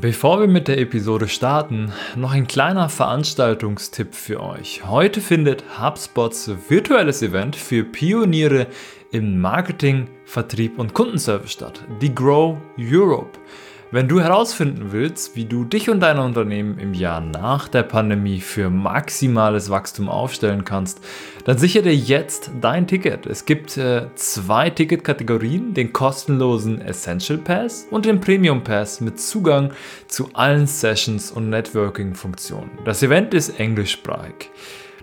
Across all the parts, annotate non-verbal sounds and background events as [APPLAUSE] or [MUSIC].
Bevor wir mit der Episode starten, noch ein kleiner Veranstaltungstipp für euch. Heute findet HubSpots virtuelles Event für Pioniere im Marketing, Vertrieb und Kundenservice statt, die Grow Europe. Wenn du herausfinden willst, wie du dich und dein Unternehmen im Jahr nach der Pandemie für maximales Wachstum aufstellen kannst, dann sichere dir jetzt dein Ticket. Es gibt äh, zwei Ticketkategorien, den kostenlosen Essential Pass und den Premium Pass mit Zugang zu allen Sessions und Networking-Funktionen. Das Event ist englischsprachig.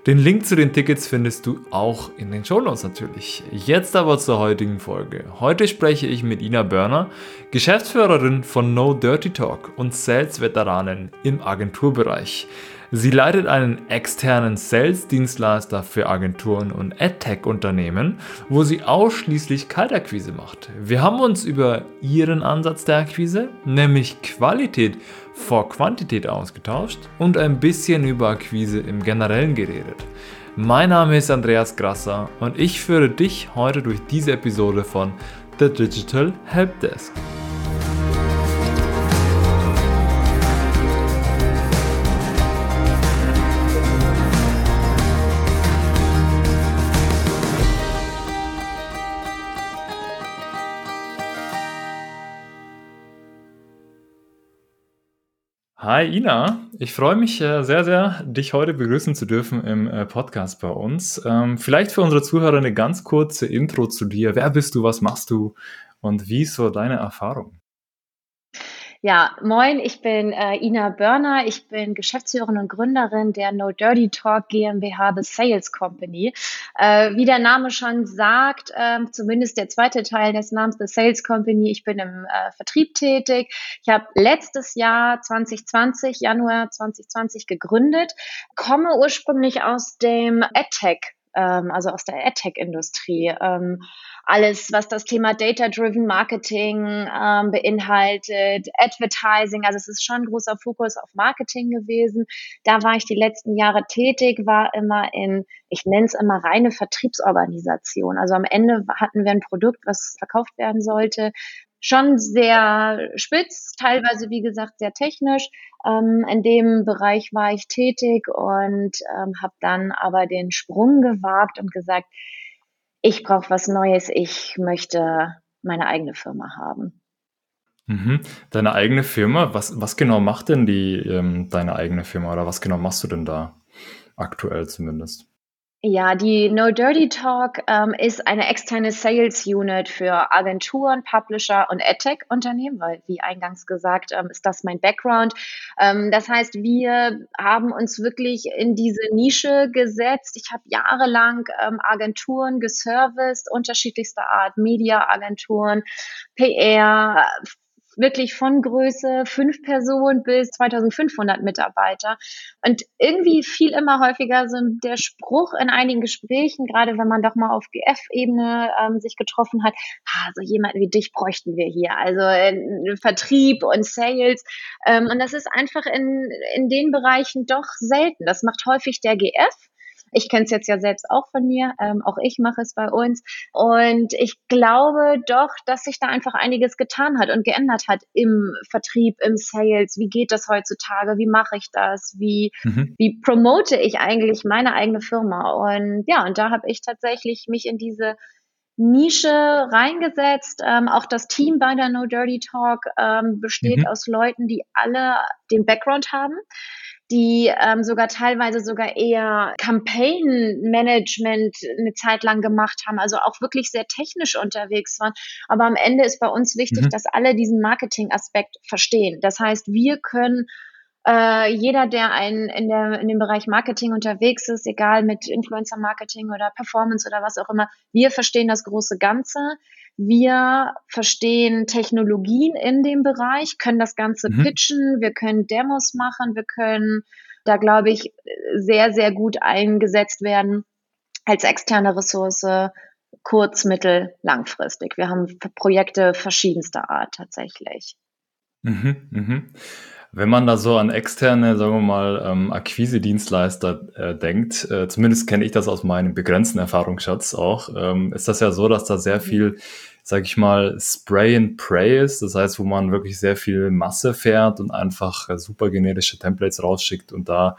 Den Link zu den Tickets findest du auch in den Show Notes natürlich. Jetzt aber zur heutigen Folge. Heute spreche ich mit Ina Börner, Geschäftsführerin von No Dirty Talk und Sales-Veteranin im Agenturbereich. Sie leitet einen externen Sales-Dienstleister für Agenturen und AdTech-Unternehmen, wo sie ausschließlich Kaltakquise macht. Wir haben uns über ihren Ansatz der Akquise, nämlich Qualität vor Quantität ausgetauscht und ein bisschen über Akquise im Generellen geredet. Mein Name ist Andreas Grasser und ich führe dich heute durch diese Episode von The Digital Helpdesk. Hi Ina, ich freue mich äh, sehr, sehr, dich heute begrüßen zu dürfen im äh, Podcast bei uns. Ähm, vielleicht für unsere Zuhörer eine ganz kurze Intro zu dir. Wer bist du, was machst du und wie ist so deine Erfahrung? Ja, moin, ich bin äh, Ina Börner. Ich bin Geschäftsführerin und Gründerin der No Dirty Talk GmbH, The Sales Company. Äh, wie der Name schon sagt, äh, zumindest der zweite Teil des Namens The Sales Company, ich bin im äh, Vertrieb tätig. Ich habe letztes Jahr 2020, Januar 2020 gegründet, komme ursprünglich aus dem AdTech ähm, also aus der AdTech-Industrie. Ähm, alles, was das Thema Data-Driven Marketing ähm, beinhaltet, Advertising, also es ist schon ein großer Fokus auf Marketing gewesen. Da war ich die letzten Jahre tätig, war immer in, ich nenne es immer reine Vertriebsorganisation. Also am Ende hatten wir ein Produkt, was verkauft werden sollte, schon sehr spitz, teilweise wie gesagt sehr technisch. Ähm, in dem Bereich war ich tätig und ähm, habe dann aber den Sprung gewagt und gesagt, ich brauche was Neues, ich möchte meine eigene Firma haben. Mhm. Deine eigene Firma, was, was genau macht denn die ähm, deine eigene Firma oder was genau machst du denn da aktuell zumindest? Ja, die No Dirty Talk ähm, ist eine externe Sales Unit für Agenturen, Publisher und AdTech-Unternehmen, weil, wie eingangs gesagt, ähm, ist das mein Background. Ähm, das heißt, wir haben uns wirklich in diese Nische gesetzt. Ich habe jahrelang ähm, Agenturen geserviced, unterschiedlichster Art, Media-Agenturen, PR, wirklich von Größe fünf Personen bis 2500 Mitarbeiter. Und irgendwie fiel immer häufiger so der Spruch in einigen Gesprächen, gerade wenn man doch mal auf GF-Ebene ähm, sich getroffen hat, ah, so jemanden wie dich bräuchten wir hier. Also äh, Vertrieb und Sales. Ähm, und das ist einfach in, in den Bereichen doch selten. Das macht häufig der GF. Ich kenne es jetzt ja selbst auch von mir, ähm, auch ich mache es bei uns. Und ich glaube doch, dass sich da einfach einiges getan hat und geändert hat im Vertrieb, im Sales. Wie geht das heutzutage? Wie mache ich das? Wie, mhm. wie promote ich eigentlich meine eigene Firma? Und ja, und da habe ich tatsächlich mich in diese Nische reingesetzt. Ähm, auch das Team bei der No Dirty Talk ähm, besteht mhm. aus Leuten, die alle den Background haben die ähm, sogar teilweise sogar eher Campaign-Management eine Zeit lang gemacht haben, also auch wirklich sehr technisch unterwegs waren. Aber am Ende ist bei uns wichtig, mhm. dass alle diesen Marketing-Aspekt verstehen. Das heißt, wir können äh, jeder, der ein, in, der, in dem Bereich Marketing unterwegs ist, egal mit Influencer-Marketing oder Performance oder was auch immer, wir verstehen das große Ganze. Wir verstehen Technologien in dem Bereich, können das Ganze mhm. pitchen, wir können Demos machen, wir können da, glaube ich, sehr, sehr gut eingesetzt werden als externe Ressource, kurz-, mittel-, langfristig. Wir haben Projekte verschiedenster Art tatsächlich. Mhm, mhm. Wenn man da so an externe, sagen wir mal, ähm, Akquise-Dienstleister äh, denkt, äh, zumindest kenne ich das aus meinem begrenzten Erfahrungsschatz auch, ähm, ist das ja so, dass da sehr mhm. viel sag ich mal, Spray and Pray ist. Das heißt, wo man wirklich sehr viel Masse fährt und einfach super generische Templates rausschickt und da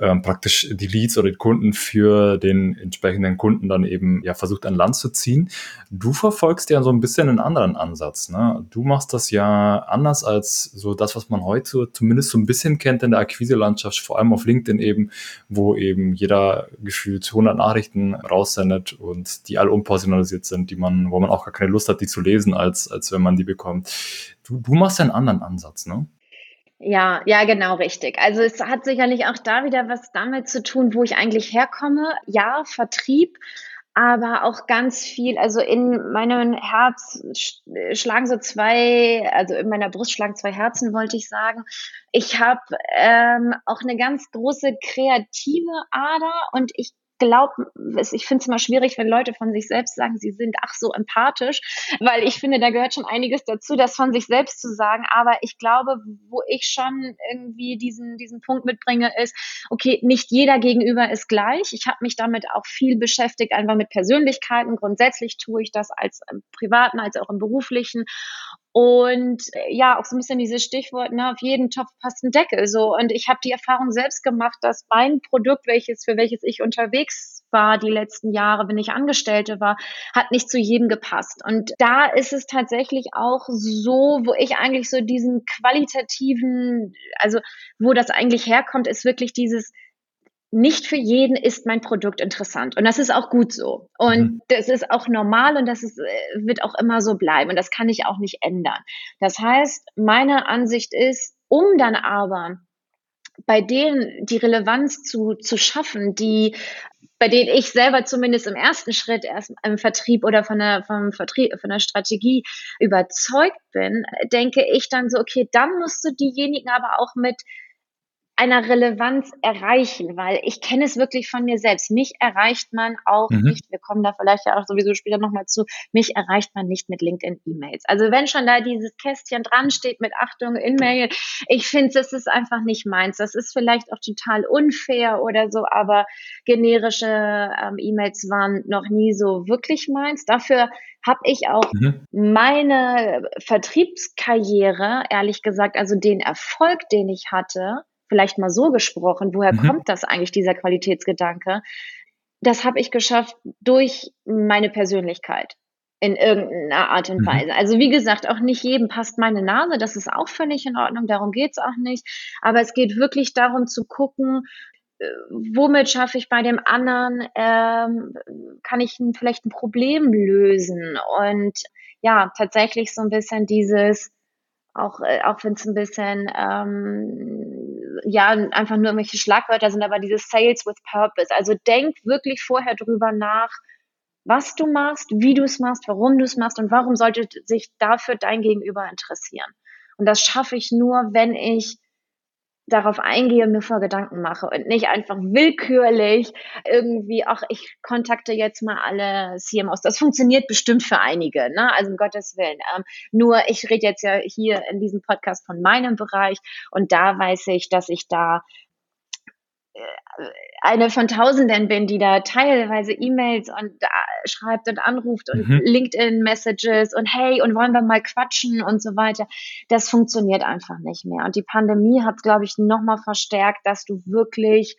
ähm, praktisch die Leads oder die Kunden für den entsprechenden Kunden dann eben ja versucht an Land zu ziehen. Du verfolgst ja so ein bisschen einen anderen Ansatz. Ne? Du machst das ja anders als so das, was man heute zumindest so ein bisschen kennt in der Akquise-Landschaft, vor allem auf LinkedIn eben, wo eben jeder gefühlt 100 Nachrichten raussendet und die alle unpersonalisiert sind, die man, wo man auch gar keine Lust hat, die zu lesen, als, als wenn man die bekommt. Du, du machst ja einen anderen Ansatz, ne? Ja, ja, genau richtig. Also es hat sicherlich auch da wieder was damit zu tun, wo ich eigentlich herkomme. Ja, Vertrieb, aber auch ganz viel, also in meinem Herz schlagen so zwei, also in meiner Brust schlagen zwei Herzen, wollte ich sagen. Ich habe ähm, auch eine ganz große kreative Ader und ich glaube, ich finde es immer schwierig, wenn Leute von sich selbst sagen, sie sind ach so empathisch, weil ich finde, da gehört schon einiges dazu, das von sich selbst zu sagen. Aber ich glaube, wo ich schon irgendwie diesen, diesen Punkt mitbringe, ist, okay, nicht jeder gegenüber ist gleich. Ich habe mich damit auch viel beschäftigt, einfach mit Persönlichkeiten. Grundsätzlich tue ich das als im privaten, als auch im beruflichen. Und äh, ja, auch so ein bisschen dieses Stichwort, ne, auf jeden Topf passt ein Deckel. So. Und ich habe die Erfahrung selbst gemacht, dass mein Produkt, welches, für welches ich unterwegs war die letzten Jahre, wenn ich Angestellte war, hat nicht zu jedem gepasst. Und da ist es tatsächlich auch so, wo ich eigentlich so diesen qualitativen, also wo das eigentlich herkommt, ist wirklich dieses, nicht für jeden ist mein Produkt interessant. Und das ist auch gut so. Und mhm. das ist auch normal und das ist, äh, wird auch immer so bleiben. Und das kann ich auch nicht ändern. Das heißt, meine Ansicht ist, um dann aber bei denen die Relevanz zu, zu schaffen, die bei denen ich selber zumindest im ersten Schritt erst im Vertrieb oder von der, vom Vertrieb, von der Strategie überzeugt bin, denke ich dann so, okay, dann musst du diejenigen aber auch mit einer Relevanz erreichen, weil ich kenne es wirklich von mir selbst. Mich erreicht man auch mhm. nicht, wir kommen da vielleicht ja auch sowieso später nochmal zu, mich erreicht man nicht mit LinkedIn-E-Mails. Also wenn schon da dieses Kästchen dran steht mit Achtung, In-Mail, ich finde, das ist einfach nicht meins. Das ist vielleicht auch total unfair oder so, aber generische ähm, E-Mails waren noch nie so wirklich meins. Dafür habe ich auch mhm. meine Vertriebskarriere, ehrlich gesagt, also den Erfolg, den ich hatte, vielleicht mal so gesprochen, woher mhm. kommt das eigentlich, dieser Qualitätsgedanke? Das habe ich geschafft durch meine Persönlichkeit in irgendeiner Art und mhm. Weise. Also wie gesagt, auch nicht jedem passt meine Nase, das ist auch völlig in Ordnung, darum geht's auch nicht. Aber es geht wirklich darum zu gucken, äh, womit schaffe ich bei dem anderen, ähm, kann ich ein, vielleicht ein Problem lösen und ja, tatsächlich so ein bisschen dieses, auch, äh, auch wenn es ein bisschen, ähm, ja, einfach nur irgendwelche Schlagwörter sind, aber dieses Sales with Purpose. Also denk wirklich vorher drüber nach, was du machst, wie du es machst, warum du es machst und warum sollte sich dafür dein Gegenüber interessieren. Und das schaffe ich nur, wenn ich darauf eingehe und mir vor Gedanken mache und nicht einfach willkürlich irgendwie, ach, ich kontakte jetzt mal alle CMOs. Das funktioniert bestimmt für einige, ne? Also um Gottes Willen. Ähm, nur ich rede jetzt ja hier in diesem Podcast von meinem Bereich und da weiß ich, dass ich da eine von Tausenden bin, die da teilweise E-Mails und äh, schreibt und anruft und mhm. LinkedIn-Messages und hey, und wollen wir mal quatschen und so weiter. Das funktioniert einfach nicht mehr. Und die Pandemie hat, glaube ich, nochmal verstärkt, dass du wirklich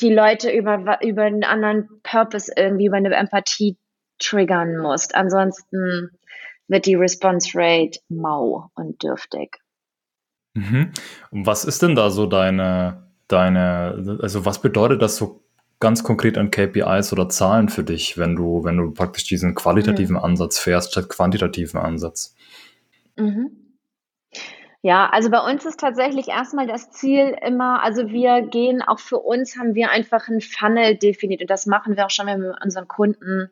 die Leute über, über einen anderen Purpose irgendwie, über eine Empathie triggern musst. Ansonsten wird die Response Rate mau und dürftig. Mhm. Und was ist denn da so deine deine, also was bedeutet das so ganz konkret an KPIs oder Zahlen für dich, wenn du, wenn du praktisch diesen qualitativen mhm. Ansatz fährst statt quantitativen Ansatz? Mhm. Ja, also bei uns ist tatsächlich erstmal das Ziel immer, also wir gehen auch für uns haben wir einfach ein Funnel definiert und das machen wir auch schon, wenn wir mit unseren Kunden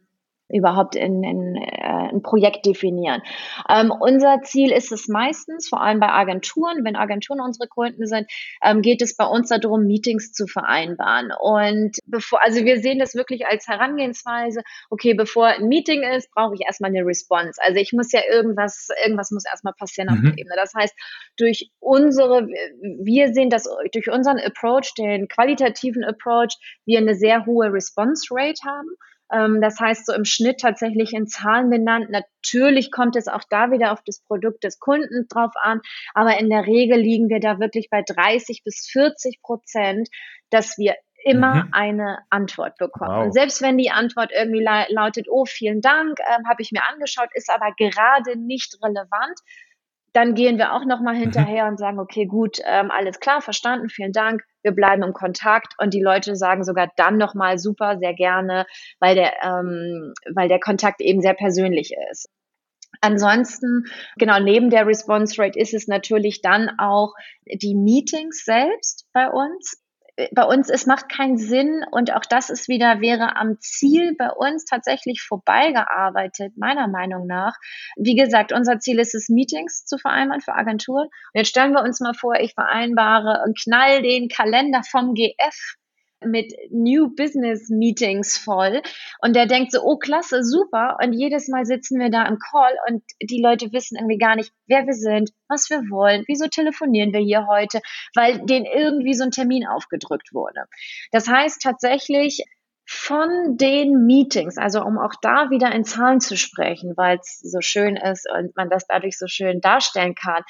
überhaupt in, in, äh, ein Projekt definieren. Ähm, unser Ziel ist es meistens, vor allem bei Agenturen, wenn Agenturen unsere Kunden sind, ähm, geht es bei uns darum, Meetings zu vereinbaren. Und bevor, also wir sehen das wirklich als Herangehensweise, okay, bevor ein Meeting ist, brauche ich erstmal eine Response. Also ich muss ja irgendwas, irgendwas muss erstmal passieren auf mhm. der Ebene. Das heißt, durch unsere, wir sehen das durch unseren Approach, den qualitativen Approach, wir eine sehr hohe Response Rate haben. Ähm, das heißt, so im Schnitt tatsächlich in Zahlen benannt. Natürlich kommt es auch da wieder auf das Produkt des Kunden drauf an, aber in der Regel liegen wir da wirklich bei 30 bis 40 Prozent, dass wir immer mhm. eine Antwort bekommen. Wow. Und selbst wenn die Antwort irgendwie la lautet, oh, vielen Dank, äh, habe ich mir angeschaut, ist aber gerade nicht relevant, dann gehen wir auch nochmal mhm. hinterher und sagen, okay, gut, ähm, alles klar, verstanden, vielen Dank, wir bleiben im Kontakt und die Leute sagen sogar dann nochmal super, sehr gerne, weil der, ähm, weil der Kontakt eben sehr persönlich ist. Ansonsten, genau, neben der Response Rate ist es natürlich dann auch die Meetings selbst bei uns bei uns, es macht keinen Sinn und auch das ist wieder, wäre am Ziel bei uns tatsächlich vorbeigearbeitet, meiner Meinung nach. Wie gesagt, unser Ziel ist es, Meetings zu vereinbaren für Agenturen. Und jetzt stellen wir uns mal vor, ich vereinbare und knall den Kalender vom GF mit New Business Meetings voll und der denkt so, oh klasse, super und jedes Mal sitzen wir da im Call und die Leute wissen irgendwie gar nicht, wer wir sind, was wir wollen, wieso telefonieren wir hier heute, weil denen irgendwie so ein Termin aufgedrückt wurde. Das heißt tatsächlich, von den Meetings, also um auch da wieder in Zahlen zu sprechen, weil es so schön ist und man das dadurch so schön darstellen kann,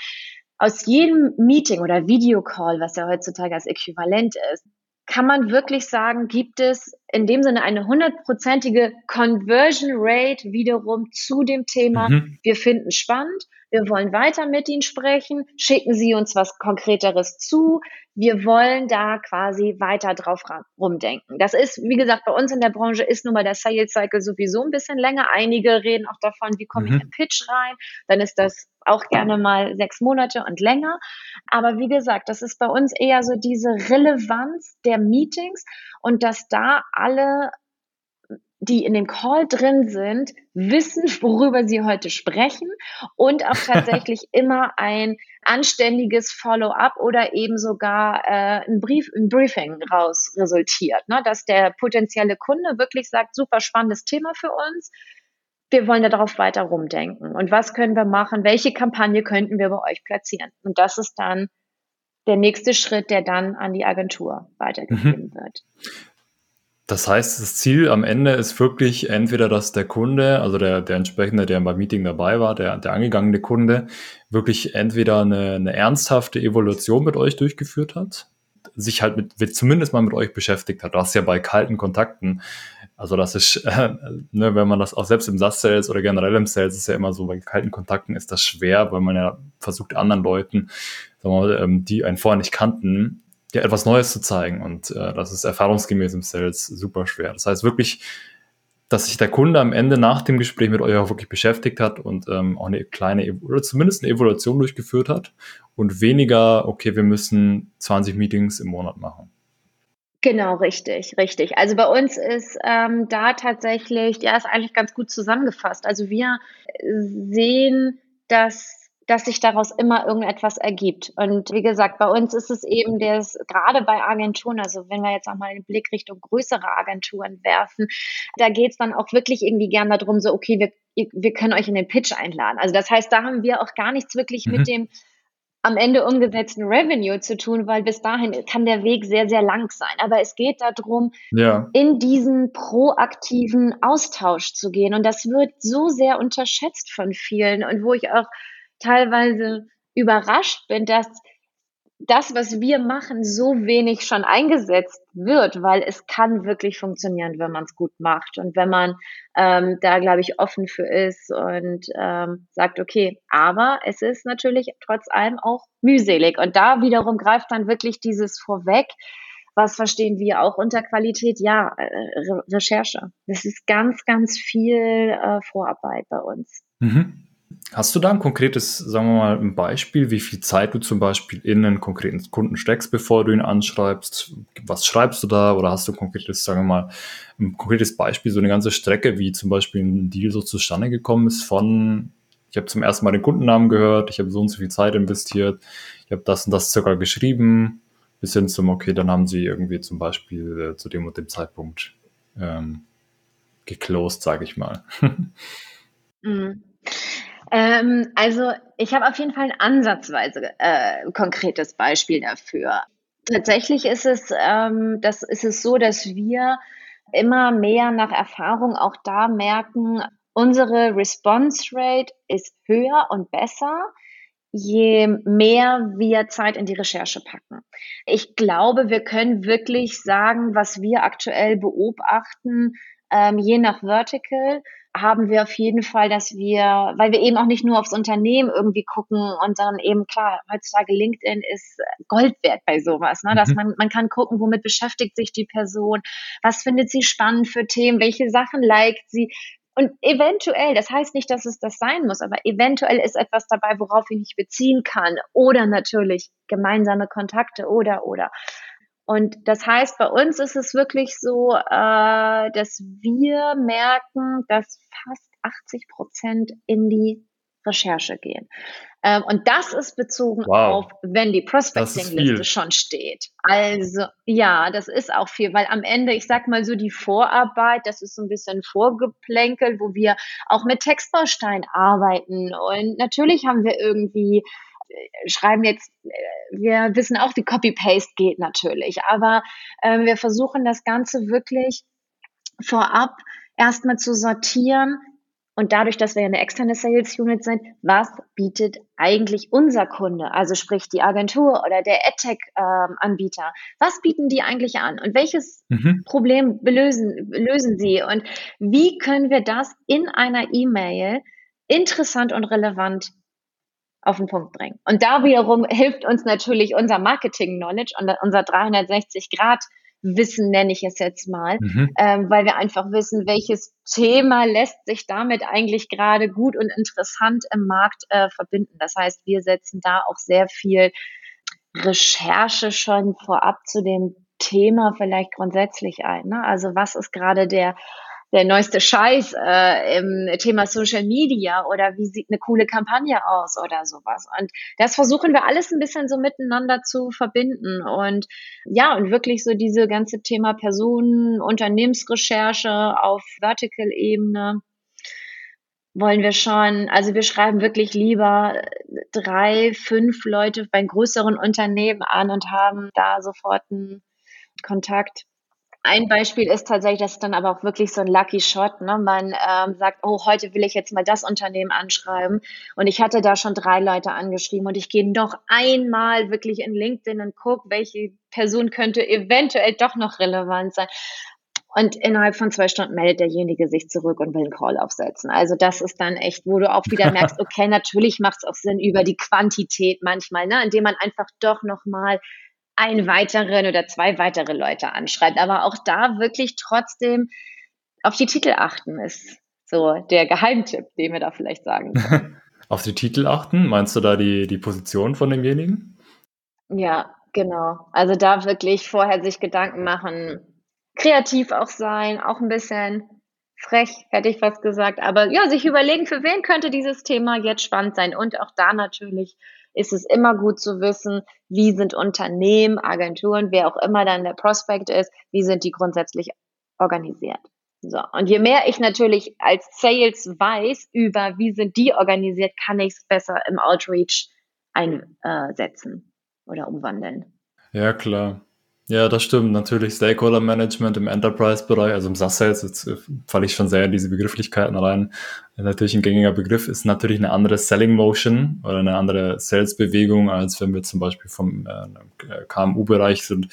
aus jedem Meeting oder Videocall, was ja heutzutage als Äquivalent ist, kann man wirklich sagen, gibt es in dem Sinne eine hundertprozentige Conversion Rate wiederum zu dem Thema, mhm. wir finden spannend, wir wollen weiter mit Ihnen sprechen, schicken Sie uns was Konkreteres zu, wir wollen da quasi weiter drauf rumdenken. Das ist, wie gesagt, bei uns in der Branche ist nun mal der Sales Cycle sowieso ein bisschen länger. Einige reden auch davon, wie komme ich mhm. in Pitch rein, dann ist das auch gerne mal sechs Monate und länger. Aber wie gesagt, das ist bei uns eher so diese Relevanz der Meetings und dass da alle die in dem Call drin sind, wissen, worüber sie heute sprechen und auch [LAUGHS] tatsächlich immer ein anständiges Follow-up oder eben sogar äh, ein, Brief, ein Briefing raus resultiert, ne? dass der potenzielle Kunde wirklich sagt, super spannendes Thema für uns, wir wollen darauf weiter rumdenken. Und was können wir machen? Welche Kampagne könnten wir bei euch platzieren? Und das ist dann der nächste Schritt, der dann an die Agentur weitergegeben mhm. wird. Das heißt, das Ziel am Ende ist wirklich entweder, dass der Kunde, also der, der entsprechende, der beim Meeting dabei war, der, der angegangene Kunde, wirklich entweder eine, eine ernsthafte Evolution mit euch durchgeführt hat, sich halt mit, zumindest mal mit euch beschäftigt hat. Das ist ja bei kalten Kontakten also das ist, [LAUGHS] äh, ne, wenn man das auch selbst im SAS-Sales oder generell im Sales ist ja immer so, bei kalten Kontakten ist das schwer, weil man ja versucht anderen Leuten, sagen wir mal, ähm, die einen vorher nicht kannten, ja etwas Neues zu zeigen. Und äh, das ist erfahrungsgemäß im Sales super schwer. Das heißt wirklich, dass sich der Kunde am Ende nach dem Gespräch mit euch auch wirklich beschäftigt hat und ähm, auch eine kleine oder zumindest eine Evaluation durchgeführt hat und weniger, okay, wir müssen 20 Meetings im Monat machen. Genau, richtig, richtig. Also bei uns ist ähm, da tatsächlich, ja, ist eigentlich ganz gut zusammengefasst. Also wir sehen, dass dass sich daraus immer irgendetwas ergibt. Und wie gesagt, bei uns ist es eben das, gerade bei Agenturen, also wenn wir jetzt auch mal den Blick Richtung größere Agenturen werfen, da geht es dann auch wirklich irgendwie gern darum, so, okay, wir, wir können euch in den Pitch einladen. Also das heißt, da haben wir auch gar nichts wirklich mhm. mit dem am Ende umgesetzten Revenue zu tun, weil bis dahin kann der Weg sehr, sehr lang sein. Aber es geht darum, ja. in diesen proaktiven Austausch zu gehen. Und das wird so sehr unterschätzt von vielen und wo ich auch teilweise überrascht bin, dass das, was wir machen, so wenig schon eingesetzt wird, weil es kann wirklich funktionieren, wenn man es gut macht und wenn man ähm, da, glaube ich, offen für ist und ähm, sagt, okay, aber es ist natürlich trotz allem auch mühselig. Und da wiederum greift dann wirklich dieses vorweg, was verstehen wir auch unter Qualität? Ja, äh, Re Recherche. Das ist ganz, ganz viel äh, Vorarbeit bei uns. Mhm. Hast du da ein konkretes, sagen wir mal, ein Beispiel, wie viel Zeit du zum Beispiel in einen konkreten Kunden steckst, bevor du ihn anschreibst? Was schreibst du da? Oder hast du ein konkretes, sagen wir mal, ein konkretes Beispiel, so eine ganze Strecke, wie zum Beispiel ein Deal so zustande gekommen ist von, ich habe zum ersten Mal den Kundennamen gehört, ich habe so und so viel Zeit investiert, ich habe das und das circa geschrieben, bis hin zum, okay, dann haben sie irgendwie zum Beispiel äh, zu dem und dem Zeitpunkt ähm, geclosed, sage ich mal. [LAUGHS] mhm. Ähm, also ich habe auf jeden Fall ein ansatzweise äh, konkretes Beispiel dafür. Tatsächlich ist es, ähm, das ist es so, dass wir immer mehr nach Erfahrung auch da merken, unsere Response Rate ist höher und besser, je mehr wir Zeit in die Recherche packen. Ich glaube, wir können wirklich sagen, was wir aktuell beobachten, ähm, je nach Vertical haben wir auf jeden Fall, dass wir, weil wir eben auch nicht nur aufs Unternehmen irgendwie gucken und dann eben klar, heutzutage LinkedIn ist Gold wert bei sowas, ne? dass mhm. man, man kann gucken, womit beschäftigt sich die Person, was findet sie spannend für Themen, welche Sachen liked sie, und eventuell, das heißt nicht, dass es das sein muss, aber eventuell ist etwas dabei, worauf ich mich beziehen kann. Oder natürlich gemeinsame Kontakte oder oder. Und das heißt, bei uns ist es wirklich so, äh, dass wir merken, dass fast 80 Prozent in die Recherche gehen. Ähm, und das ist bezogen wow. auf, wenn die Prospecting-Liste schon steht. Also ja, das ist auch viel, weil am Ende, ich sag mal so, die Vorarbeit, das ist so ein bisschen Vorgeplänkel, wo wir auch mit Textbausteinen arbeiten. Und natürlich haben wir irgendwie schreiben jetzt, äh, wir wissen auch, wie Copy-Paste geht natürlich, aber äh, wir versuchen das Ganze wirklich vorab erstmal zu sortieren, und dadurch, dass wir ja eine externe Sales Unit sind, was bietet eigentlich unser Kunde, also sprich die Agentur oder der AdTech-Anbieter, ähm, was bieten die eigentlich an und welches mhm. Problem lösen, lösen sie und wie können wir das in einer E-Mail interessant und relevant auf den Punkt bringen. Und da wiederum hilft uns natürlich unser Marketing-Knowledge und unser 360 Grad Wissen, nenne ich es jetzt mal, mhm. ähm, weil wir einfach wissen, welches Thema lässt sich damit eigentlich gerade gut und interessant im Markt äh, verbinden. Das heißt, wir setzen da auch sehr viel Recherche schon vorab zu dem Thema vielleicht grundsätzlich ein. Ne? Also was ist gerade der der neueste Scheiß äh, im Thema Social Media oder wie sieht eine coole Kampagne aus oder sowas. Und das versuchen wir alles ein bisschen so miteinander zu verbinden und ja, und wirklich so diese ganze Thema Personen, Unternehmensrecherche auf Vertical-Ebene wollen wir schon, also wir schreiben wirklich lieber drei, fünf Leute bei größeren Unternehmen an und haben da sofort einen Kontakt ein Beispiel ist tatsächlich, das ist dann aber auch wirklich so ein Lucky Shot. Ne? Man ähm, sagt, oh, heute will ich jetzt mal das Unternehmen anschreiben. Und ich hatte da schon drei Leute angeschrieben und ich gehe noch einmal wirklich in LinkedIn und gucke, welche Person könnte eventuell doch noch relevant sein. Und innerhalb von zwei Stunden meldet derjenige sich zurück und will einen Call aufsetzen. Also das ist dann echt, wo du auch wieder [LAUGHS] merkst, okay, natürlich macht es auch Sinn über die Quantität manchmal, ne? indem man einfach doch nochmal einen weiteren oder zwei weitere Leute anschreibt. Aber auch da wirklich trotzdem auf die Titel achten ist so der Geheimtipp, den wir da vielleicht sagen. [LAUGHS] auf die Titel achten? Meinst du da die, die Position von demjenigen? Ja, genau. Also da wirklich vorher sich Gedanken machen, kreativ auch sein, auch ein bisschen frech, hätte ich fast gesagt. Aber ja, sich überlegen, für wen könnte dieses Thema jetzt spannend sein. Und auch da natürlich ist es immer gut zu wissen, wie sind Unternehmen, Agenturen, wer auch immer dann der Prospekt ist, wie sind die grundsätzlich organisiert. So. Und je mehr ich natürlich als Sales weiß über, wie sind die organisiert, kann ich es besser im Outreach einsetzen oder umwandeln. Ja, klar. Ja, das stimmt. Natürlich Stakeholder Management im Enterprise-Bereich, also im SaaS-Sales, jetzt äh, falle ich schon sehr in diese Begrifflichkeiten rein. Natürlich ein gängiger Begriff ist natürlich eine andere Selling Motion oder eine andere Sales-Bewegung, als wenn wir zum Beispiel vom äh, KMU-Bereich sind,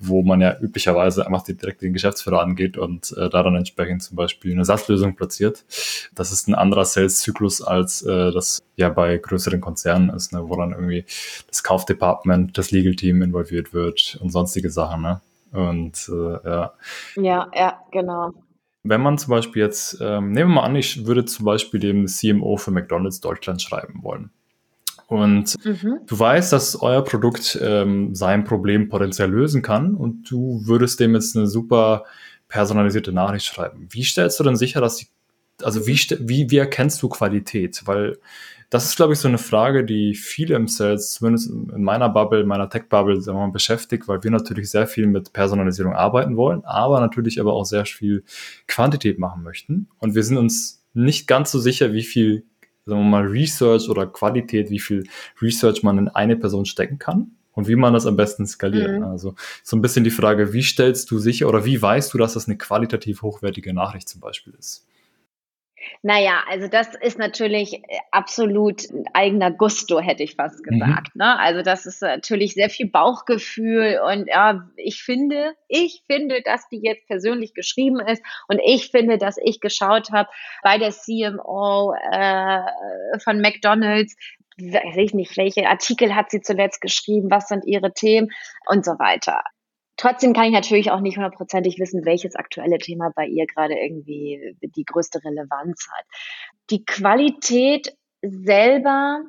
wo man ja üblicherweise einfach direkt den Geschäftsführer angeht und äh, daran entsprechend zum Beispiel eine SaaS-Lösung platziert. Das ist ein anderer Sales-Zyklus, als äh, das ja bei größeren Konzernen ist, ne, wo dann irgendwie das Kaufdepartment, das Legal-Team involviert wird und sonstige Sachen. Ne? Und äh, ja. Ja, ja, genau. Wenn man zum Beispiel jetzt, ähm, nehmen wir mal an, ich würde zum Beispiel dem CMO für McDonald's Deutschland schreiben wollen. Und mhm. du weißt, dass euer Produkt ähm, sein Problem potenziell lösen kann und du würdest dem jetzt eine super personalisierte Nachricht schreiben. Wie stellst du denn sicher, dass die, also wie, wie, wie erkennst du Qualität? Weil das ist, glaube ich, so eine Frage, die viele im Sales, zumindest in meiner Bubble, in meiner Tech-Bubble, sagen wir mal, beschäftigt, weil wir natürlich sehr viel mit Personalisierung arbeiten wollen, aber natürlich aber auch sehr viel Quantität machen möchten. Und wir sind uns nicht ganz so sicher, wie viel, sagen wir mal, Research oder Qualität, wie viel Research man in eine Person stecken kann. und wie man das am besten skaliert. Mhm. Also so ein bisschen die Frage, wie stellst du sicher oder wie weißt du, dass das eine qualitativ hochwertige Nachricht zum Beispiel ist? Naja, also das ist natürlich äh, absolut eigener Gusto, hätte ich fast mhm. gesagt. Mhm. Ne? Also das ist natürlich sehr viel Bauchgefühl und ja, ich finde, ich finde, dass die jetzt persönlich geschrieben ist und ich finde, dass ich geschaut habe bei der CMO äh, von McDonald's, weiß ich nicht, welche Artikel hat sie zuletzt geschrieben, was sind ihre Themen und so weiter. Trotzdem kann ich natürlich auch nicht hundertprozentig wissen, welches aktuelle Thema bei ihr gerade irgendwie die größte Relevanz hat. Die Qualität selber,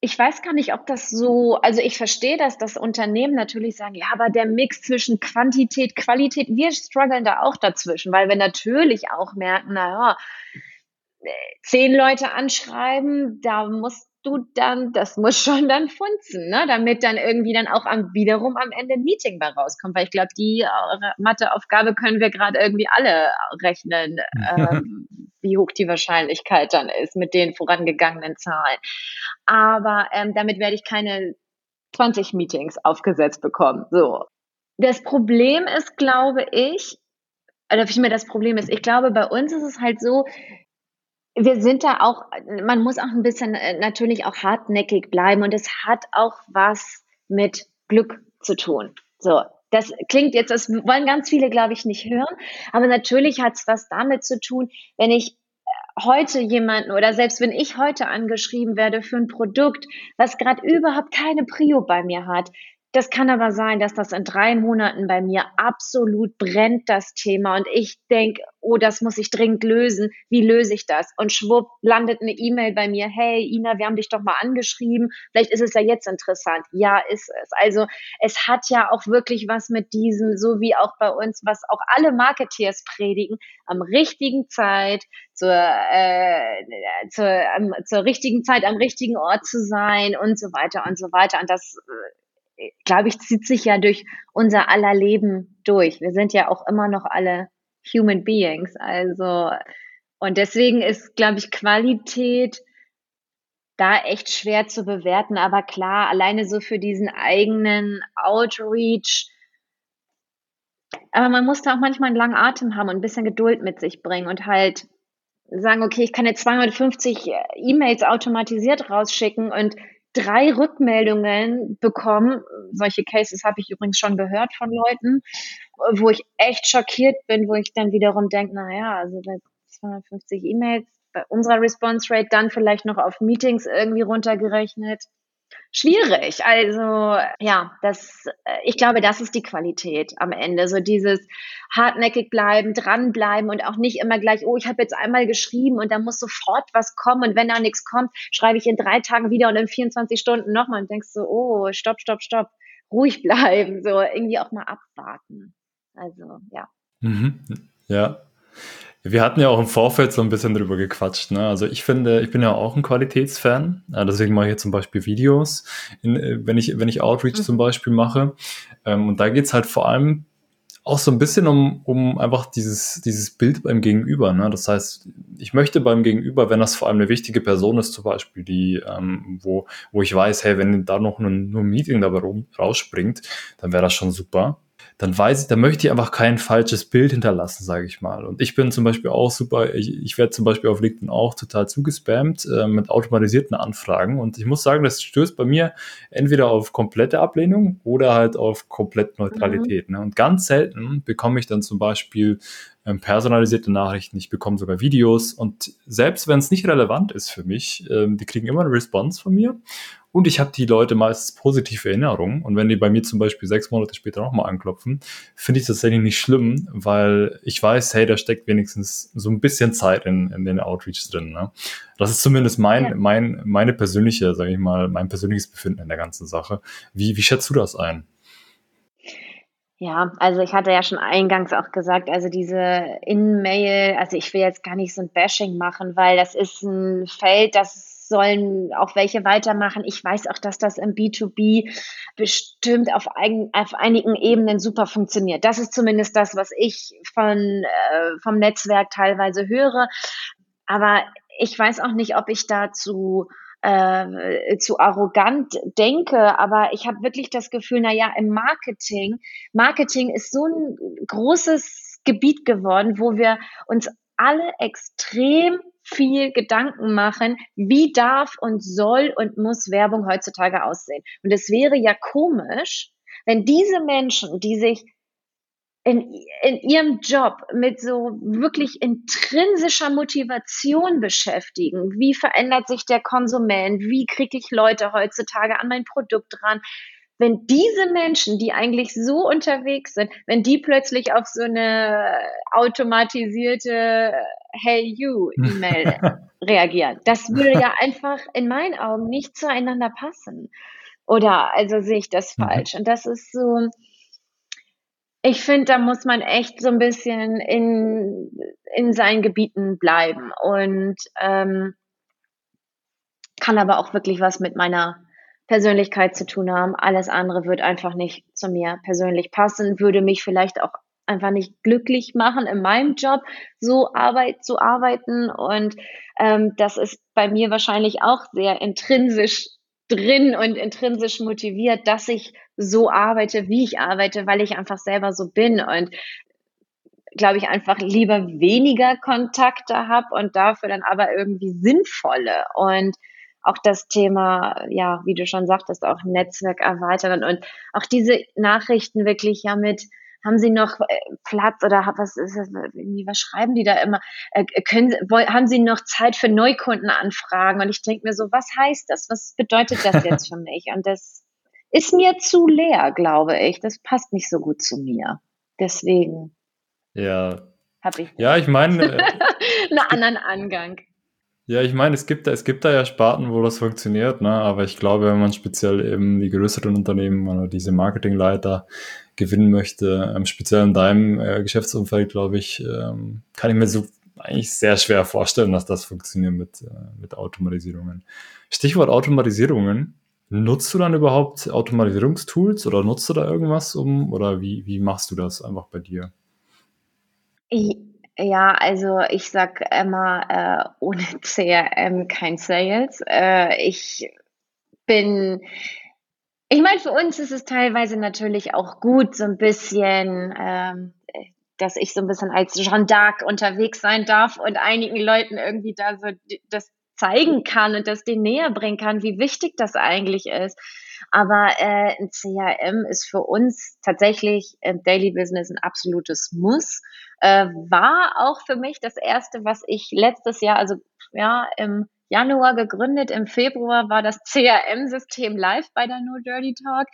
ich weiß gar nicht, ob das so, also ich verstehe, dass das Unternehmen natürlich sagen, ja, aber der Mix zwischen Quantität, Qualität, wir strugglen da auch dazwischen, weil wir natürlich auch merken, naja, zehn Leute anschreiben, da muss du dann, das muss schon dann funzen, ne? damit dann irgendwie dann auch am, wiederum am Ende ein Meeting bei rauskommt, weil ich glaube, die äh, Matheaufgabe können wir gerade irgendwie alle rechnen, äh, [LAUGHS] wie hoch die Wahrscheinlichkeit dann ist mit den vorangegangenen Zahlen. Aber ähm, damit werde ich keine 20 Meetings aufgesetzt bekommen. So. Das Problem ist, glaube ich, oder vielmehr das Problem ist, ich glaube, bei uns ist es halt so, wir sind da auch, man muss auch ein bisschen äh, natürlich auch hartnäckig bleiben und es hat auch was mit Glück zu tun. So, das klingt jetzt, das wollen ganz viele, glaube ich, nicht hören, aber natürlich hat es was damit zu tun, wenn ich äh, heute jemanden oder selbst wenn ich heute angeschrieben werde für ein Produkt, was gerade überhaupt keine Prio bei mir hat, das kann aber sein, dass das in drei Monaten bei mir absolut brennt, das Thema. Und ich denke, oh, das muss ich dringend lösen. Wie löse ich das? Und schwupp, landet eine E-Mail bei mir. Hey, Ina, wir haben dich doch mal angeschrieben. Vielleicht ist es ja jetzt interessant. Ja, ist es. Also es hat ja auch wirklich was mit diesem, so wie auch bei uns, was auch alle Marketeers predigen, am richtigen Zeit, zur, äh, zur, ähm, zur richtigen Zeit am richtigen Ort zu sein und so weiter und so weiter. Und das äh, glaube ich, zieht sich ja durch unser aller Leben durch. Wir sind ja auch immer noch alle Human Beings. Also, und deswegen ist, glaube ich, Qualität da echt schwer zu bewerten. Aber klar, alleine so für diesen eigenen Outreach. Aber man muss da auch manchmal einen langen Atem haben und ein bisschen Geduld mit sich bringen und halt sagen, okay, ich kann jetzt 250 E-Mails automatisiert rausschicken und drei Rückmeldungen bekommen. Solche Cases habe ich übrigens schon gehört von Leuten, wo ich echt schockiert bin, wo ich dann wiederum denke, naja, also bei 250 E-Mails, bei unserer Response Rate dann vielleicht noch auf Meetings irgendwie runtergerechnet schwierig. Also ja, das, äh, ich glaube, das ist die Qualität am Ende. So dieses hartnäckig bleiben, dranbleiben und auch nicht immer gleich, oh, ich habe jetzt einmal geschrieben und da muss sofort was kommen und wenn da nichts kommt, schreibe ich in drei Tagen wieder und in 24 Stunden nochmal und denkst so, oh, stopp, stopp, stopp, ruhig bleiben, so irgendwie auch mal abwarten. Also ja. Mhm. Ja, wir hatten ja auch im Vorfeld so ein bisschen drüber gequatscht. Ne? Also ich finde, ich bin ja auch ein Qualitätsfan. Deswegen mache ich jetzt zum Beispiel Videos, in, äh, wenn, ich, wenn ich Outreach mhm. zum Beispiel mache. Ähm, und da geht's halt vor allem auch so ein bisschen um, um einfach dieses, dieses Bild beim Gegenüber. Ne? Das heißt, ich möchte beim Gegenüber, wenn das vor allem eine wichtige Person ist, zum Beispiel, die, ähm, wo, wo ich weiß, hey, wenn da noch ein, nur ein Meeting dabei rausspringt, dann wäre das schon super dann weiß ich, da möchte ich einfach kein falsches Bild hinterlassen, sage ich mal. Und ich bin zum Beispiel auch super, ich, ich werde zum Beispiel auf LinkedIn auch total zugespammt äh, mit automatisierten Anfragen. Und ich muss sagen, das stößt bei mir entweder auf komplette Ablehnung oder halt auf komplett Neutralität. Mhm. Ne? Und ganz selten bekomme ich dann zum Beispiel ähm, personalisierte Nachrichten, ich bekomme sogar Videos und selbst wenn es nicht relevant ist für mich, ähm, die kriegen immer eine Response von mir und ich habe die Leute meistens positive Erinnerungen. Und wenn die bei mir zum Beispiel sechs Monate später nochmal anklopfen, finde ich das tatsächlich nicht schlimm, weil ich weiß, hey, da steckt wenigstens so ein bisschen Zeit in, in den Outreach drin. Ne? Das ist zumindest mein, mein, meine persönliche, sage ich mal, mein persönliches Befinden in der ganzen Sache. Wie, wie schätzt du das ein? Ja, also ich hatte ja schon eingangs auch gesagt, also diese In-Mail, also ich will jetzt gar nicht so ein Bashing machen, weil das ist ein Feld, das sollen auch welche weitermachen. Ich weiß auch, dass das im B2B bestimmt auf, ein, auf einigen Ebenen super funktioniert. Das ist zumindest das, was ich von, äh, vom Netzwerk teilweise höre. Aber ich weiß auch nicht, ob ich dazu äh, zu arrogant denke, aber ich habe wirklich das Gefühl, na ja, im Marketing, Marketing ist so ein großes Gebiet geworden, wo wir uns alle extrem viel Gedanken machen, wie darf und soll und muss Werbung heutzutage aussehen. Und es wäre ja komisch, wenn diese Menschen, die sich in, in ihrem Job mit so wirklich intrinsischer Motivation beschäftigen. Wie verändert sich der Konsument? Wie kriege ich Leute heutzutage an mein Produkt ran? Wenn diese Menschen, die eigentlich so unterwegs sind, wenn die plötzlich auf so eine automatisierte Hey You E-Mail [LAUGHS] reagieren, das würde ja einfach in meinen Augen nicht zueinander passen. Oder also sehe ich das mhm. falsch? Und das ist so, ich finde, da muss man echt so ein bisschen in, in seinen Gebieten bleiben und ähm, kann aber auch wirklich was mit meiner Persönlichkeit zu tun haben. Alles andere wird einfach nicht zu mir persönlich passen, würde mich vielleicht auch einfach nicht glücklich machen, in meinem Job so Arbeit zu arbeiten. Und ähm, das ist bei mir wahrscheinlich auch sehr intrinsisch drin und intrinsisch motiviert, dass ich so arbeite, wie ich arbeite, weil ich einfach selber so bin und glaube ich einfach lieber weniger Kontakte habe und dafür dann aber irgendwie sinnvolle und auch das Thema, ja, wie du schon sagtest, auch Netzwerk erweitern und auch diese Nachrichten wirklich ja mit haben Sie noch äh, Platz oder was ist das, was schreiben die da immer? Äh, können, haben Sie noch Zeit für Neukundenanfragen? Und ich denke mir so, was heißt das? Was bedeutet das jetzt für mich? Und das ist mir zu leer, glaube ich. Das passt nicht so gut zu mir. Deswegen. Ja. Habe ich. Ja, ich meine. Äh, [LAUGHS] einen anderen Angang. Ja, ich meine, es gibt, es gibt da ja Sparten, wo das funktioniert, ne? aber ich glaube, wenn man speziell eben die größeren Unternehmen oder diese Marketingleiter gewinnen möchte, ähm, speziell in deinem äh, Geschäftsumfeld, glaube ich, ähm, kann ich mir so eigentlich sehr schwer vorstellen, dass das funktioniert mit, äh, mit Automatisierungen. Stichwort Automatisierungen. Nutzt du dann überhaupt Automatisierungstools oder nutzt du da irgendwas um oder wie, wie machst du das einfach bei dir? Ja, also ich sag immer, äh, ohne [LAUGHS] CRM kein Sales. Äh, ich bin, ich meine, für uns ist es teilweise natürlich auch gut, so ein bisschen, ähm, dass ich so ein bisschen als Jeanne d'Arc unterwegs sein darf und einigen Leuten irgendwie da so das zeigen kann und das denen näher bringen kann, wie wichtig das eigentlich ist. Aber äh, ein CRM ist für uns tatsächlich im Daily Business ein absolutes Muss. Äh, war auch für mich das erste, was ich letztes Jahr, also ja, im Januar gegründet. Im Februar war das CRM-System live bei der No Dirty Talk.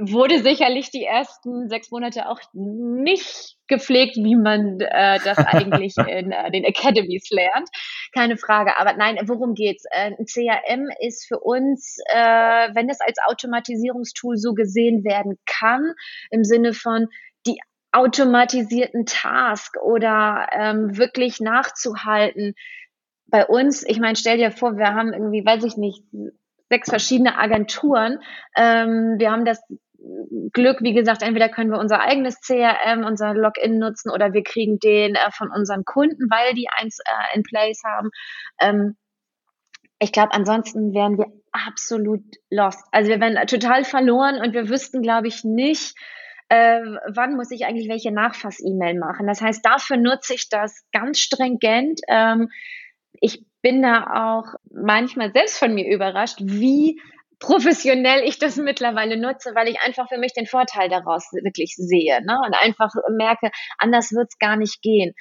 Wurde sicherlich die ersten sechs Monate auch nicht gepflegt, wie man äh, das [LAUGHS] eigentlich in äh, den Academies lernt. Keine Frage. Aber nein, worum geht's? Äh, ein CRM ist für uns, äh, wenn es als Automatisierungstool so gesehen werden kann, im Sinne von die automatisierten Task oder ähm, wirklich nachzuhalten, bei uns, ich meine, stell dir vor, wir haben irgendwie, weiß ich nicht, sechs verschiedene Agenturen. Ähm, wir haben das Glück, wie gesagt, entweder können wir unser eigenes CRM, unser Login nutzen oder wir kriegen den äh, von unseren Kunden, weil die eins äh, in place haben. Ähm, ich glaube, ansonsten wären wir absolut lost. Also wir wären total verloren und wir wüssten, glaube ich, nicht, äh, wann muss ich eigentlich welche Nachfass-E-Mail machen. Das heißt, dafür nutze ich das ganz stringent. Ähm, ich bin da auch manchmal selbst von mir überrascht, wie professionell ich das mittlerweile nutze, weil ich einfach für mich den Vorteil daraus wirklich sehe ne? und einfach merke, anders wird es gar nicht gehen.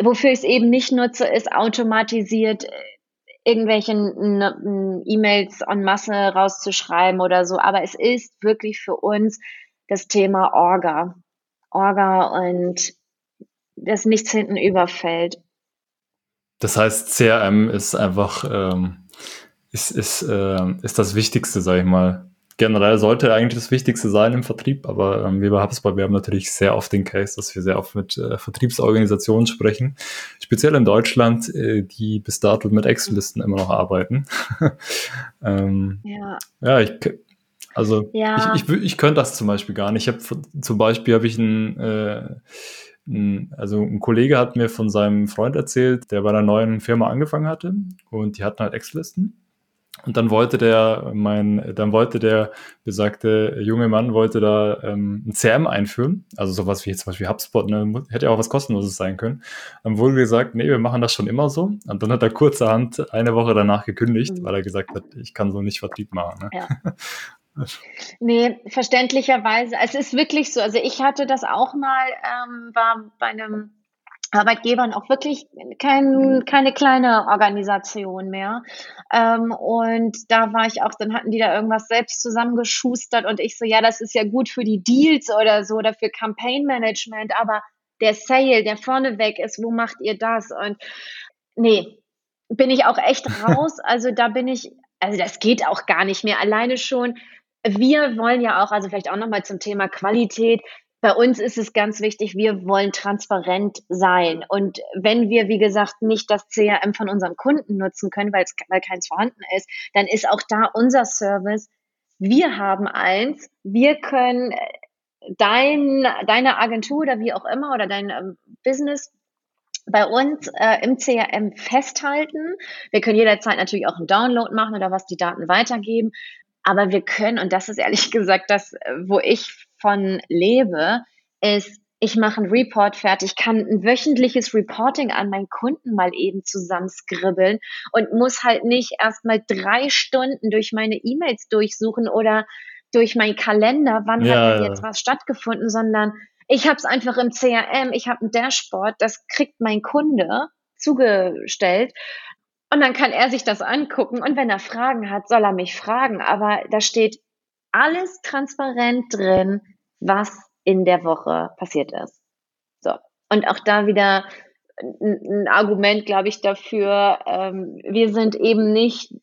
Wofür ich es eben nicht nutze, ist automatisiert äh, irgendwelchen E-Mails en Masse rauszuschreiben oder so. Aber es ist wirklich für uns das Thema Orga. Orga und dass nichts hinten überfällt. Das heißt, CRM ist einfach ähm, ist, ist, äh, ist das Wichtigste, sage ich mal. Generell sollte eigentlich das Wichtigste sein im Vertrieb, aber ähm, wir bei HubSpot, wir haben natürlich sehr oft den Case, dass wir sehr oft mit äh, Vertriebsorganisationen sprechen, speziell in Deutschland, äh, die bis dato mit Excel-Listen immer noch arbeiten. [LAUGHS] ähm, ja. ja, ich, also ja. Ich, ich, ich könnte das zum Beispiel gar nicht. Ich habe zum Beispiel habe ich ein äh, also ein Kollege hat mir von seinem Freund erzählt, der bei einer neuen Firma angefangen hatte und die hatten halt Excel-Listen. Und dann wollte der, mein, dann wollte der besagte junge Mann wollte da ähm, ein CRM einführen, also sowas wie zum Beispiel HubSpot, ne? hätte ja auch was kostenloses sein können. Dann wurde gesagt, nee, wir machen das schon immer so. Und dann hat er kurzerhand eine Woche danach gekündigt, mhm. weil er gesagt hat, ich kann so nicht Vertrieb machen. Ne? Ja. [LAUGHS] Nee, verständlicherweise. Es ist wirklich so. Also ich hatte das auch mal, ähm, war bei einem Arbeitgebern auch wirklich kein, keine kleine Organisation mehr. Ähm, und da war ich auch, dann hatten die da irgendwas selbst zusammengeschustert und ich so, ja, das ist ja gut für die Deals oder so oder für Campaign Management, aber der Sale, der vorneweg ist, wo macht ihr das? Und nee, bin ich auch echt [LAUGHS] raus. Also da bin ich, also das geht auch gar nicht mehr. Alleine schon, wir wollen ja auch, also vielleicht auch nochmal zum Thema Qualität, bei uns ist es ganz wichtig, wir wollen transparent sein. Und wenn wir, wie gesagt, nicht das CRM von unserem Kunden nutzen können, weil, keins vorhanden ist, dann ist auch da unser Service. Wir haben eins, wir können äh, dein, deine Agentur oder wie auch immer oder dein ähm, Business bei uns äh, im CRM festhalten. Wir können jederzeit natürlich auch einen Download machen oder was die Daten weitergeben. Aber wir können, und das ist ehrlich [LAUGHS] gesagt das, äh, wo ich von lebe, ist, ich mache einen Report fertig, kann ein wöchentliches Reporting an meinen Kunden mal eben zusammenskribbeln und muss halt nicht erstmal drei Stunden durch meine E-Mails durchsuchen oder durch meinen Kalender, wann ja, hat denn jetzt was stattgefunden, sondern ich habe es einfach im CRM, ich habe ein Dashboard, das kriegt mein Kunde zugestellt und dann kann er sich das angucken und wenn er Fragen hat, soll er mich fragen, aber da steht alles transparent drin, was in der Woche passiert ist. So. Und auch da wieder ein Argument, glaube ich, dafür, ähm, wir sind eben nicht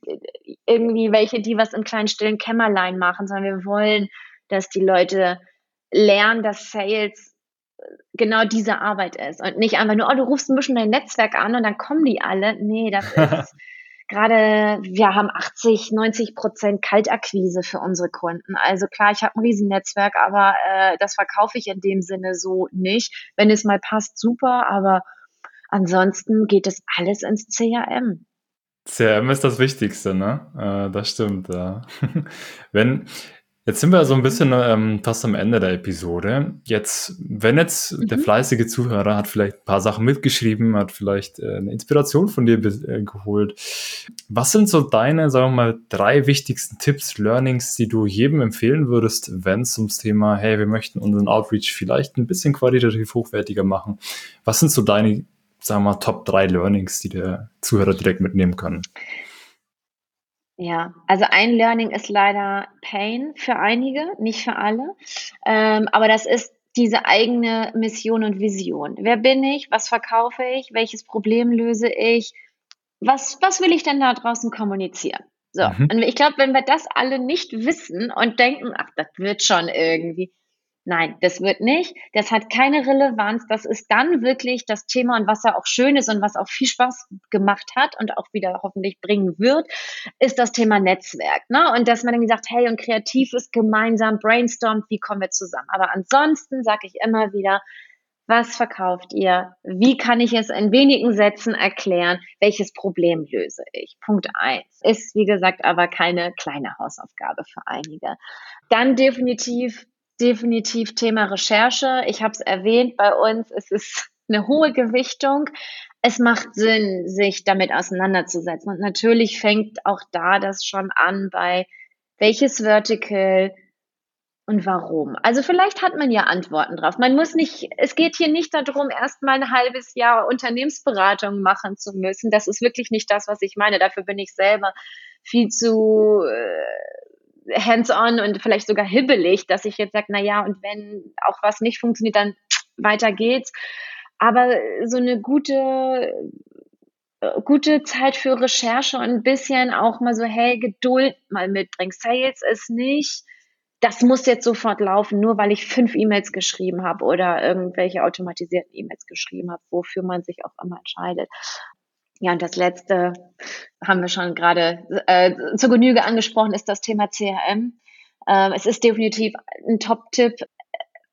irgendwie welche, die was im kleinen stillen Kämmerlein machen, sondern wir wollen, dass die Leute lernen, dass Sales genau diese Arbeit ist und nicht einfach nur, oh, du rufst ein bisschen dein Netzwerk an und dann kommen die alle. Nee, das [LAUGHS] ist gerade, wir haben 80, 90 Prozent Kaltakquise für unsere Kunden. Also klar, ich habe ein Riesennetzwerk, aber äh, das verkaufe ich in dem Sinne so nicht. Wenn es mal passt, super, aber ansonsten geht es alles ins CRM. CRM ist das Wichtigste, ne? Äh, das stimmt, ja. [LAUGHS] Wenn, Jetzt sind wir so ein bisschen ähm, fast am Ende der Episode. Jetzt, wenn jetzt mhm. der fleißige Zuhörer hat vielleicht ein paar Sachen mitgeschrieben, hat vielleicht äh, eine Inspiration von dir äh, geholt. Was sind so deine, sagen wir mal, drei wichtigsten Tipps, Learnings, die du jedem empfehlen würdest, wenn es ums Thema, hey, wir möchten unseren Outreach vielleicht ein bisschen qualitativ hochwertiger machen? Was sind so deine, sagen wir mal, Top drei Learnings, die der Zuhörer direkt mitnehmen kann? Ja, also ein Learning ist leider Pain für einige, nicht für alle. Ähm, aber das ist diese eigene Mission und Vision. Wer bin ich? Was verkaufe ich? Welches Problem löse ich? Was, was will ich denn da draußen kommunizieren? So, mhm. und ich glaube, wenn wir das alle nicht wissen und denken, ach, das wird schon irgendwie, Nein, das wird nicht. Das hat keine Relevanz. Das ist dann wirklich das Thema und was ja auch schön ist und was auch viel Spaß gemacht hat und auch wieder hoffentlich bringen wird, ist das Thema Netzwerk. Ne? Und dass man dann gesagt, hey, und kreativ ist gemeinsam brainstormt, wie kommen wir zusammen? Aber ansonsten sage ich immer wieder, was verkauft ihr? Wie kann ich es in wenigen Sätzen erklären? Welches Problem löse ich? Punkt eins Ist, wie gesagt, aber keine kleine Hausaufgabe für einige. Dann definitiv definitiv Thema Recherche. Ich habe es erwähnt, bei uns ist es [LAUGHS] eine hohe Gewichtung. Es macht Sinn, sich damit auseinanderzusetzen. Und natürlich fängt auch da das schon an bei welches Vertical und warum. Also vielleicht hat man ja Antworten drauf. Man muss nicht, es geht hier nicht darum, erstmal ein halbes Jahr Unternehmensberatung machen zu müssen. Das ist wirklich nicht das, was ich meine. Dafür bin ich selber viel zu äh, hands-on und vielleicht sogar hibbelig, dass ich jetzt sage, na ja, und wenn auch was nicht funktioniert, dann weiter geht's. Aber so eine gute, gute Zeit für Recherche und ein bisschen auch mal so, hey, Geduld mal mitbringen. Sales ist nicht, das muss jetzt sofort laufen, nur weil ich fünf E-Mails geschrieben habe oder irgendwelche automatisierten E-Mails geschrieben habe, wofür man sich auch immer entscheidet. Ja, und das letzte haben wir schon gerade äh, zur Genüge angesprochen, ist das Thema CRM. Ähm, es ist definitiv ein Top-Tipp.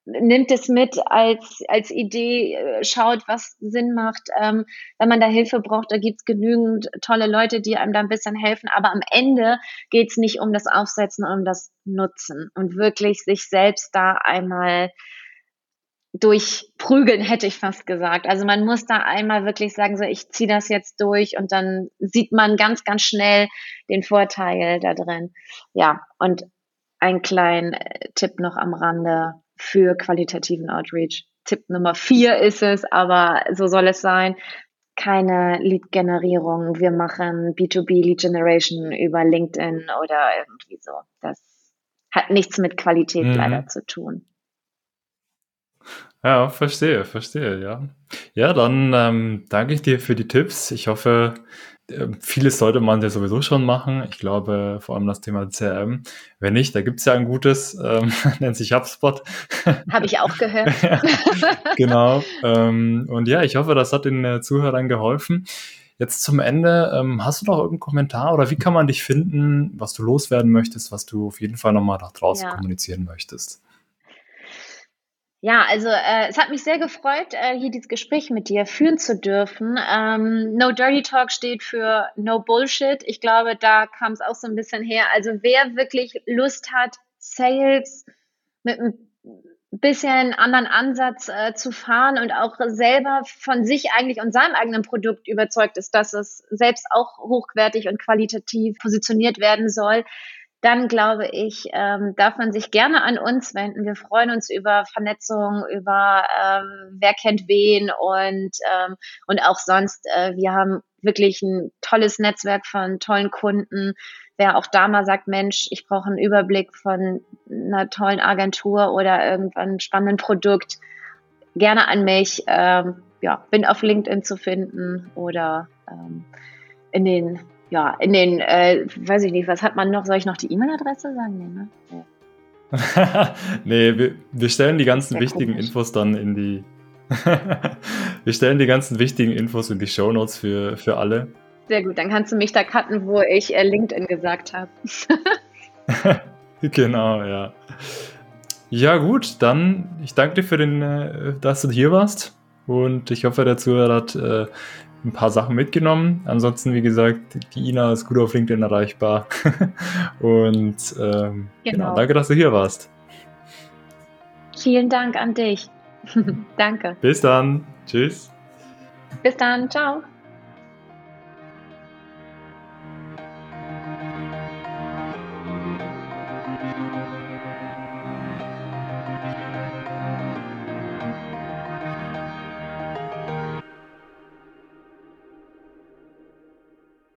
nimmt es mit als, als Idee, äh, schaut, was Sinn macht. Ähm, wenn man da Hilfe braucht, da gibt es genügend tolle Leute, die einem da ein bisschen helfen. Aber am Ende geht es nicht um das Aufsetzen, um das Nutzen und wirklich sich selbst da einmal durchprügeln, hätte ich fast gesagt. Also man muss da einmal wirklich sagen, so ich ziehe das jetzt durch und dann sieht man ganz, ganz schnell den Vorteil da drin. Ja, und ein kleiner äh, Tipp noch am Rande für qualitativen Outreach. Tipp Nummer vier ist es, aber so soll es sein. Keine Lead-Generierung. Wir machen B2B Lead Generation über LinkedIn oder irgendwie so. Das hat nichts mit Qualität mhm. leider zu tun. Ja, verstehe, verstehe, ja. Ja, dann ähm, danke ich dir für die Tipps. Ich hoffe, ähm, vieles sollte man ja sowieso schon machen. Ich glaube, vor allem das Thema CRM. Wenn nicht, da gibt es ja ein gutes, ähm, [LAUGHS] nennt sich HubSpot. Habe ich auch gehört. [LAUGHS] genau. Ähm, und ja, ich hoffe, das hat den äh, Zuhörern geholfen. Jetzt zum Ende, ähm, hast du noch irgendeinen Kommentar oder wie kann man dich finden, was du loswerden möchtest, was du auf jeden Fall nochmal nach draußen ja. kommunizieren möchtest? Ja, also äh, es hat mich sehr gefreut, äh, hier dieses Gespräch mit dir führen zu dürfen. Ähm, no Dirty Talk steht für No Bullshit. Ich glaube, da kam es auch so ein bisschen her. Also wer wirklich Lust hat, Sales mit einem bisschen anderen Ansatz äh, zu fahren und auch selber von sich eigentlich und seinem eigenen Produkt überzeugt ist, dass es selbst auch hochwertig und qualitativ positioniert werden soll, dann glaube ich, ähm, darf man sich gerne an uns wenden. Wir freuen uns über Vernetzung, über ähm, wer kennt wen und, ähm, und auch sonst. Äh, wir haben wirklich ein tolles Netzwerk von tollen Kunden. Wer auch da mal sagt, Mensch, ich brauche einen Überblick von einer tollen Agentur oder irgendeinem spannenden Produkt, gerne an mich. Ähm, ja, bin auf LinkedIn zu finden oder ähm, in den ja, in den, äh, weiß ich nicht, was hat man noch? Soll ich noch die E-Mail-Adresse sagen? Nee, ne? Ja. [LAUGHS] nee, wir, wir stellen die ganzen wichtigen komisch. Infos dann in die. [LAUGHS] wir stellen die ganzen wichtigen Infos in die Show Notes für, für alle. Sehr gut, dann kannst du mich da cutten, wo ich äh, LinkedIn gesagt habe. [LAUGHS] genau, ja. Ja, gut, dann ich danke dir für den, äh, dass du hier warst. Und ich hoffe, der Zuhörer hat äh, ein paar Sachen mitgenommen. Ansonsten, wie gesagt, die Ina ist gut auf LinkedIn erreichbar. [LAUGHS] Und ähm, genau. genau, danke, dass du hier warst. Vielen Dank an dich. [LAUGHS] danke. Bis dann. Tschüss. Bis dann. Ciao.